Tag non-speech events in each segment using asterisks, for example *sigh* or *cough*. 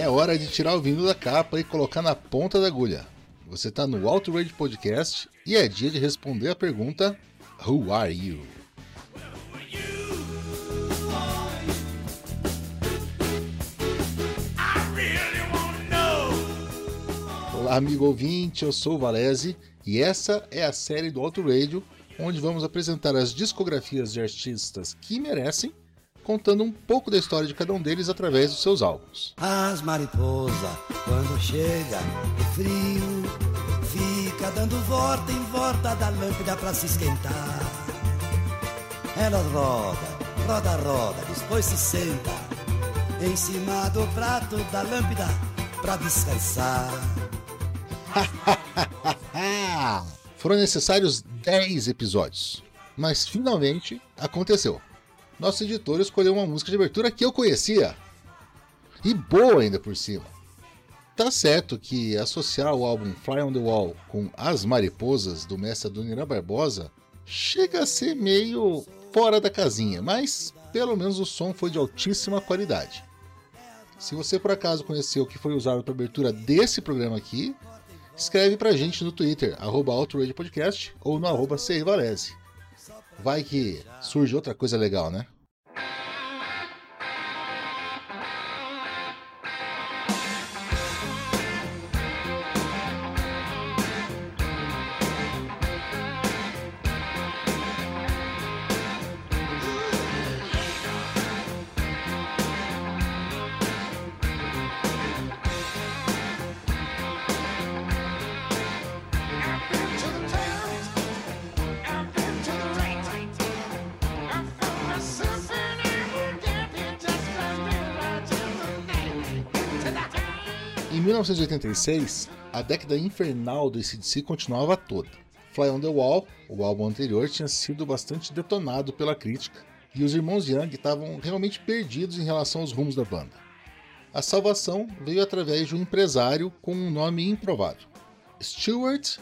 É hora de tirar o vinil da capa e colocar na ponta da agulha. Você está no Outrage Podcast e é dia de responder a pergunta Who are you? Olá, amigo ouvinte, eu sou o Valese e essa é a série do Auto Radio, onde vamos apresentar as discografias de artistas que merecem, contando um pouco da história de cada um deles através dos seus álbuns. As mariposas, quando chega o frio, fica dando volta em volta da lâmpada pra se esquentar. Ela roda, roda, roda, depois se senta em cima do prato da lâmpada pra descansar. *laughs* Foram necessários 10 episódios, mas finalmente aconteceu. Nosso editor escolheu uma música de abertura que eu conhecia. E boa ainda por cima. Tá certo que associar o álbum Fly on the Wall com As Mariposas do mestre Adoniran Barbosa chega a ser meio fora da casinha, mas pelo menos o som foi de altíssima qualidade. Se você por acaso conheceu o que foi usado para abertura desse programa aqui, escreve pra gente no Twitter, arroba Podcast ou no arroba. Vai que surge outra coisa legal, né? 1986, a década infernal do ACDC continuava toda. Fly on the Wall, o álbum anterior, tinha sido bastante detonado pela crítica, e os irmãos Young estavam realmente perdidos em relação aos rumos da banda. A salvação veio através de um empresário com um nome improvável: Stuart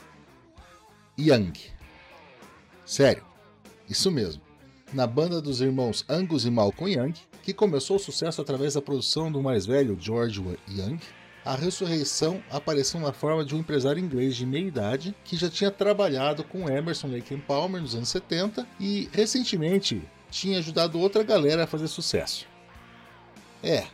Young. Sério, isso mesmo. Na banda dos irmãos Angus e Malcolm Young, que começou o sucesso através da produção do mais velho George Young, a ressurreição apareceu na forma de um empresário inglês de meia idade que já tinha trabalhado com Emerson Lake Palmer nos anos 70 e recentemente tinha ajudado outra galera a fazer sucesso. É.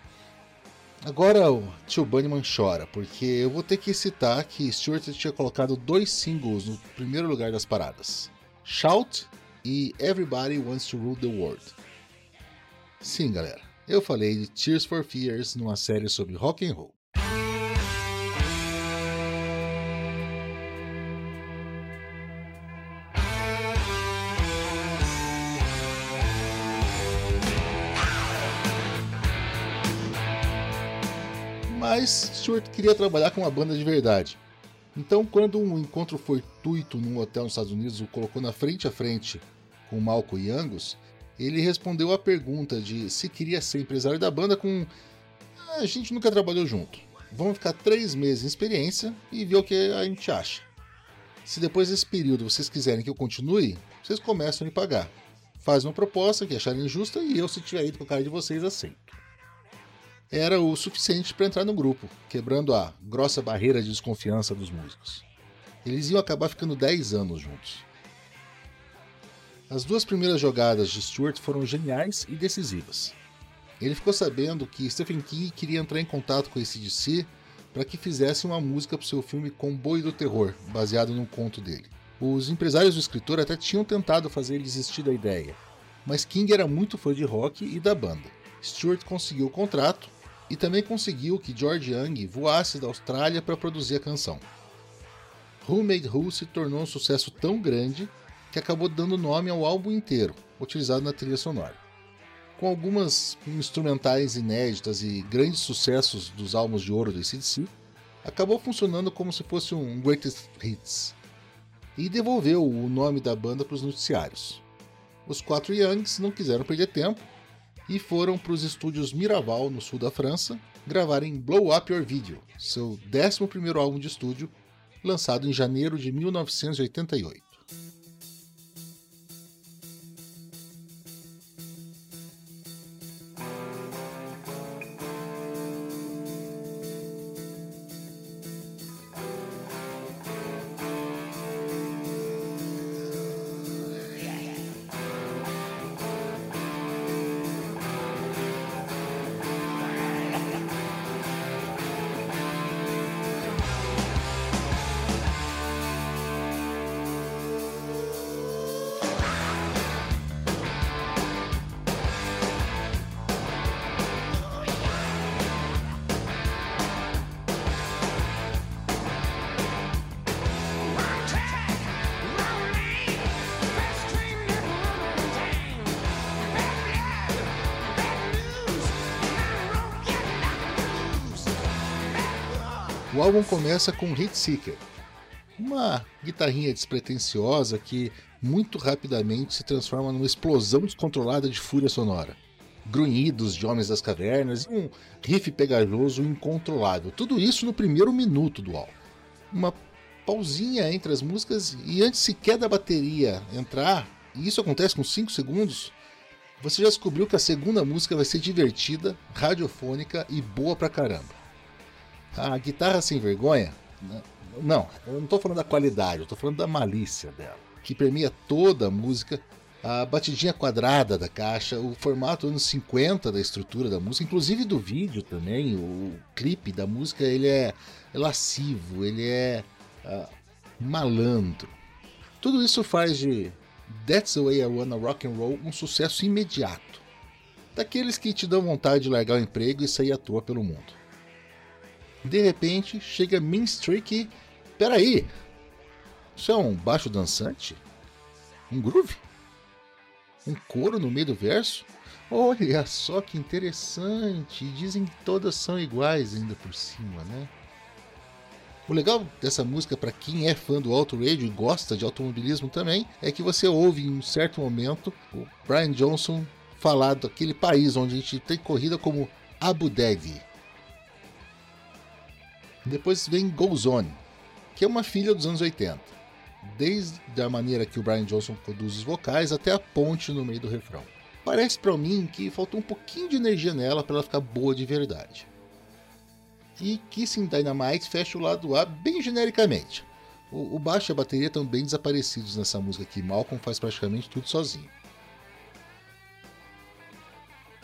Agora o tio Bunnyman chora, porque eu vou ter que citar que Stuart tinha colocado dois singles no primeiro lugar das paradas: Shout e Everybody Wants to Rule the World. Sim, galera, eu falei de Tears for Fears numa série sobre rock and roll. Mas Stuart queria trabalhar com uma banda de verdade. Então, quando um encontro fortuito num hotel nos Estados Unidos o colocou na frente a frente com Malcolm e Angus, ele respondeu à pergunta de se queria ser empresário da banda com ah, a gente nunca trabalhou junto. Vamos ficar três meses em experiência e ver o que a gente acha. Se depois desse período vocês quiserem que eu continue, vocês começam a me pagar. Faz uma proposta que acharem justa e eu, se tiver ido com a cara de vocês, aceito era o suficiente para entrar no grupo, quebrando a grossa barreira de desconfiança dos músicos. Eles iam acabar ficando 10 anos juntos. As duas primeiras jogadas de Stuart foram geniais e decisivas. Ele ficou sabendo que Stephen King queria entrar em contato com esse DC para que fizesse uma música para o seu filme Comboio do Terror, baseado num conto dele. Os empresários do escritor até tinham tentado fazer ele desistir da ideia, mas King era muito fã de rock e da banda. Stewart conseguiu o contrato e também conseguiu que George Young voasse da Austrália para produzir a canção. Who Made Who se tornou um sucesso tão grande que acabou dando nome ao álbum inteiro, utilizado na trilha sonora. Com algumas instrumentais inéditas e grandes sucessos dos álbuns de ouro do ACDC, acabou funcionando como se fosse um Greatest Hits, e devolveu o nome da banda para os noticiários. Os quatro Youngs não quiseram perder tempo e foram para os estúdios Miraval, no sul da França, gravarem Blow Up Your Video, seu 11 álbum de estúdio, lançado em janeiro de 1988. Álbum começa com Hit Seeker, uma guitarrinha despretensiosa que muito rapidamente se transforma numa explosão descontrolada de fúria sonora. Grunhidos de Homens das Cavernas e um riff pegajoso incontrolável. Tudo isso no primeiro minuto do álbum. Uma pausinha entre as músicas e antes sequer da bateria entrar, e isso acontece com 5 segundos, você já descobriu que a segunda música vai ser divertida, radiofônica e boa pra caramba. A guitarra sem vergonha, né? não, eu não tô falando da qualidade, eu tô falando da malícia dela, que permeia toda a música, a batidinha quadrada da caixa, o formato anos 50 da estrutura da música, inclusive do vídeo também, o clipe da música, ele é, é lascivo, ele é uh, malandro. Tudo isso faz de That's the Way I Wanna Rock and Roll um sucesso imediato. Daqueles que te dão vontade de largar o emprego e sair à toa pelo mundo. De repente, chega Mean Streak e... Peraí! Isso é um baixo dançante? Um groove? Um coro no meio do verso? Olha só que interessante! Dizem que todas são iguais ainda por cima, né? O legal dessa música, para quem é fã do Auto Radio e gosta de automobilismo também, é que você ouve em um certo momento o Brian Johnson falar daquele país onde a gente tem corrida como Abu Dhabi. Depois vem Goes On, que é uma filha dos anos 80. Desde a maneira que o Brian Johnson produz os vocais até a ponte no meio do refrão. Parece para mim que faltou um pouquinho de energia nela para ela ficar boa de verdade e Kissing Dynamite fecha o lado A bem genericamente. O, baixo e a bateria estão bem desaparecidos nessa música aqui, Malcolm faz praticamente tudo sozinho.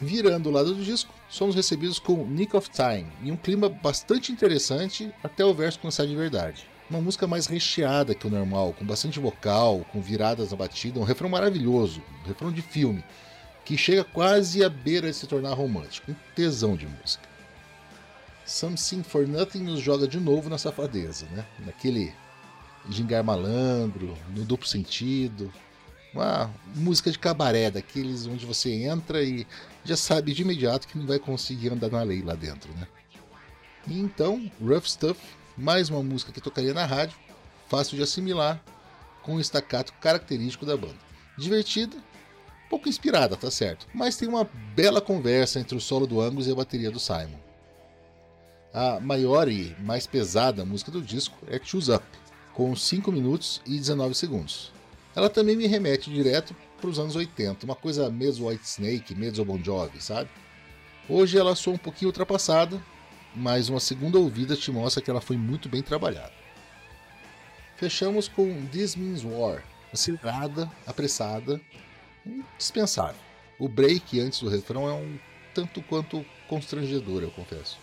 Virando o lado do disco, somos recebidos com Nick of Time, em um clima bastante interessante até o verso começar de verdade. Uma música mais recheada que o normal, com bastante vocal, com viradas na batida, um refrão maravilhoso, um refrão de filme, que chega quase à beira de se tornar romântico, um tesão de música. Something for Nothing nos joga de novo na safadeza, né? Naquele gingar malandro, no duplo sentido. Uma música de cabaré, daqueles onde você entra e já sabe de imediato que não vai conseguir andar na lei lá dentro, né? E então, Rough Stuff, mais uma música que tocaria na rádio, fácil de assimilar, com o estacato característico da banda. Divertida, pouco inspirada, tá certo, mas tem uma bela conversa entre o solo do Angus e a bateria do Simon. A maior e mais pesada música do disco é Choose Up, com 5 minutos e 19 segundos. Ela também me remete direto para os anos 80, uma coisa mesmo White Snake, mesmo Bon Jovi, sabe? Hoje ela soa um pouquinho ultrapassada, mas uma segunda ouvida te mostra que ela foi muito bem trabalhada. Fechamos com This Means War, acelerada, apressada, dispensável. O break antes do refrão é um tanto quanto constrangedor, eu confesso.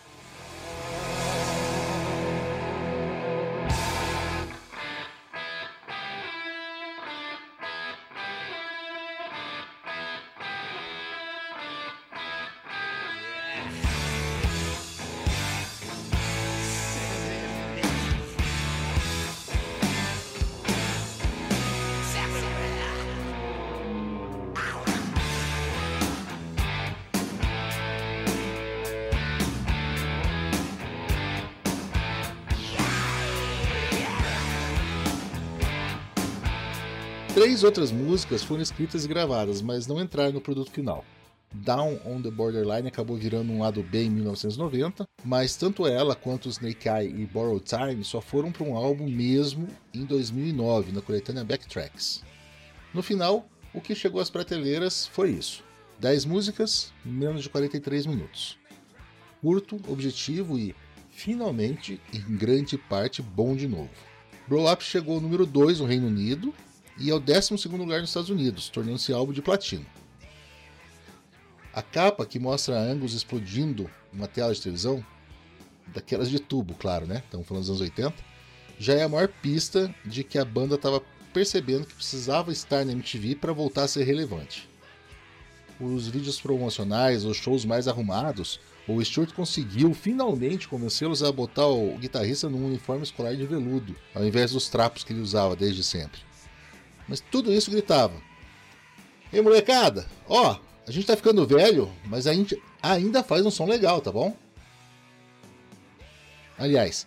Três outras músicas foram escritas e gravadas, mas não entraram no produto final. Down on the Borderline acabou virando um lado B em 1990, mas tanto ela quanto Snake Eye e Borrowed Time só foram para um álbum mesmo em 2009, na coletânea Backtracks. No final, o que chegou às prateleiras foi isso: 10 músicas, menos de 43 minutos. Curto, objetivo e, finalmente, em grande parte, bom de novo. Blow Up chegou ao número 2 no Reino Unido e é o 12 lugar nos Estados Unidos, tornando-se álbum de platino. A capa que mostra Angus explodindo uma tela de televisão, daquelas de tubo, claro, né? Estamos falando dos anos 80, já é a maior pista de que a banda estava percebendo que precisava estar na MTV para voltar a ser relevante. Os vídeos promocionais, os shows mais arrumados, o Stuart conseguiu finalmente convencê-los a botar o guitarrista num uniforme escolar de veludo, ao invés dos trapos que ele usava desde sempre. Mas tudo isso gritava. Ei, molecada, ó, a gente tá ficando velho, mas a gente ainda faz um som legal, tá bom? Aliás,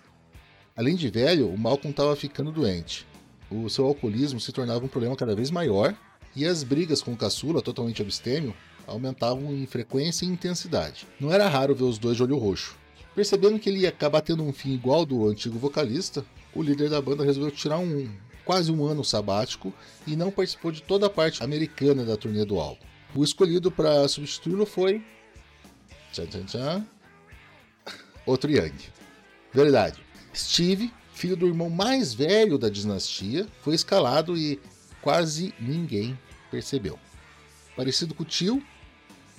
Além de velho, o Malcolm estava ficando doente. O seu alcoolismo se tornava um problema cada vez maior e as brigas com o caçula, totalmente abstêmio, aumentavam em frequência e intensidade. Não era raro ver os dois de olho roxo. Percebendo que ele ia acabar tendo um fim igual do antigo vocalista, o líder da banda resolveu tirar um quase um ano sabático e não participou de toda a parte americana da turnê do álbum. O escolhido para substituí-lo foi. Tchan, tchan, tchan. Outro Young. Verdade. Steve, filho do irmão mais velho da dinastia, foi escalado e quase ninguém percebeu. Parecido com o tio,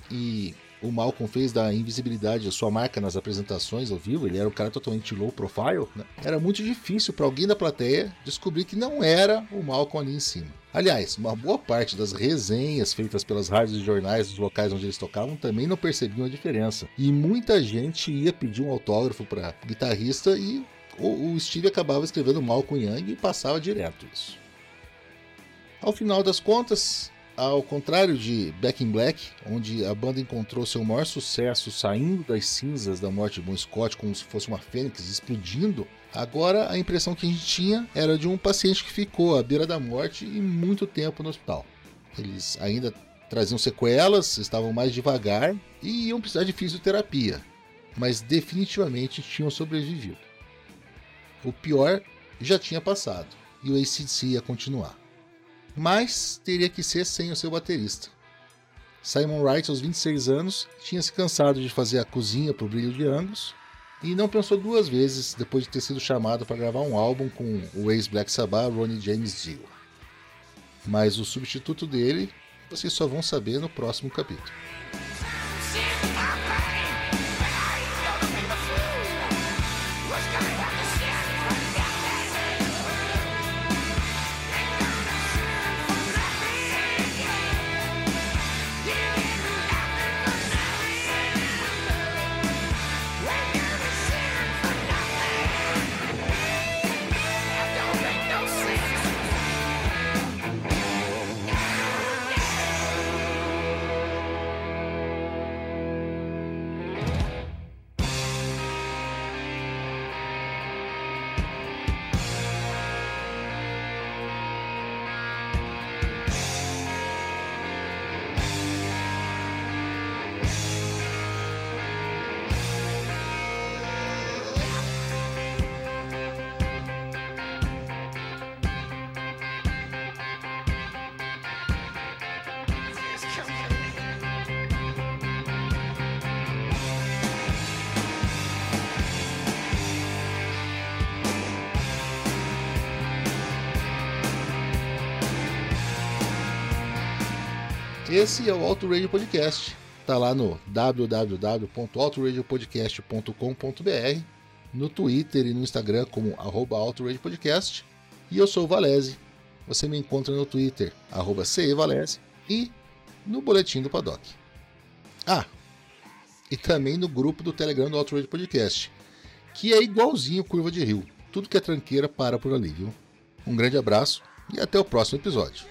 e o Malcolm fez da invisibilidade a sua marca nas apresentações ao vivo, ele era um cara totalmente low profile, né? era muito difícil para alguém da plateia descobrir que não era o Malcolm ali em cima. Aliás, uma boa parte das resenhas feitas pelas rádios e jornais dos locais onde eles tocavam também não percebiam a diferença. E muita gente ia pedir um autógrafo para guitarrista e o, Steve acabava escrevendo Malcolm Young e passava direto isso. Ao final das contas, ao contrário de Back in Black, onde a banda encontrou seu maior sucesso saindo das cinzas da morte de Bon Scott como se fosse uma fênix explodindo, agora a impressão que a gente tinha era de um paciente que ficou à beira da morte e muito tempo no hospital. Eles ainda traziam sequelas, estavam mais devagar e iam precisar de fisioterapia, mas definitivamente tinham sobrevivido. O pior já tinha passado e o ACDC ia continuar mas teria que ser sem o seu baterista. Simon Wright, aos 26 anos, tinha se cansado de fazer a cozinha para o brilho de Angus e não pensou duas vezes depois de ter sido chamado para gravar um álbum com o ex-Black Sabbath Ronnie James Dio. Mas o substituto dele vocês só vão saber no próximo capítulo. Esse é o Auto Radio Podcast. Tá lá no www.autoradiopodcast.com.br, no Twitter e no Instagram como arroba Podcast. E eu sou o Valese. Você me encontra no Twitter, CEValese, e no Boletim do Paddock. Ah, e também no grupo do Telegram do Auto Radio Podcast, que é igualzinho Curva de Rio. Tudo que é tranqueira para por ali, viu? Um grande abraço e até o próximo episódio.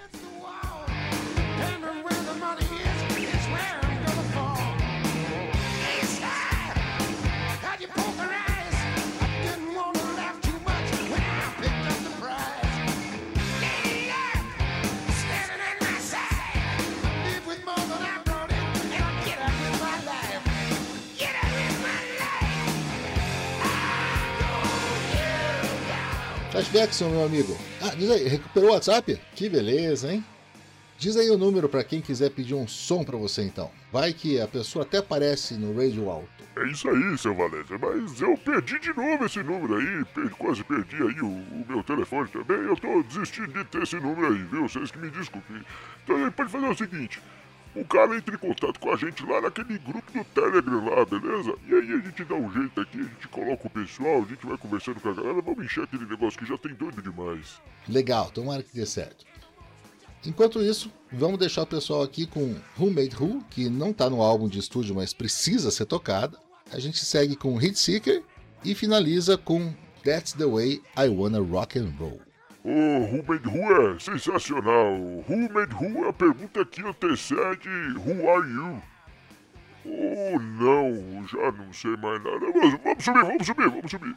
Flashbackson, meu amigo. Ah, diz aí, recuperou o WhatsApp? Que beleza, hein? Diz aí o número para quem quiser pedir um som para você então. Vai que a pessoa até aparece no radio alto. É isso aí, seu Valéria, mas eu perdi de novo esse número aí, perdi, quase perdi aí o, o, meu telefone também. Eu tô desistindo de ter esse número aí, viu? Vocês que me desculpem. Então pode fazer o seguinte: o cara entra em contato com a gente lá naquele grupo do Telegram lá, beleza? E aí a gente dá um jeito aqui, a gente coloca o pessoal, a gente vai conversando com a galera, vamos encher aquele negócio que já tem doido demais. Legal, tomara que dê certo. Enquanto isso, vamos deixar o pessoal aqui com Who Made Who, que não tá no álbum de estúdio, mas precisa ser tocada. A gente segue com Hit Seeker e finaliza com That's the Way I Wanna Rock and Roll. O Made Who é sensacional. Who é a pergunta que antecede Who Are You? Oh, não, já não sei mais nada. Mas vamos subir, vamos subir, vamos subir.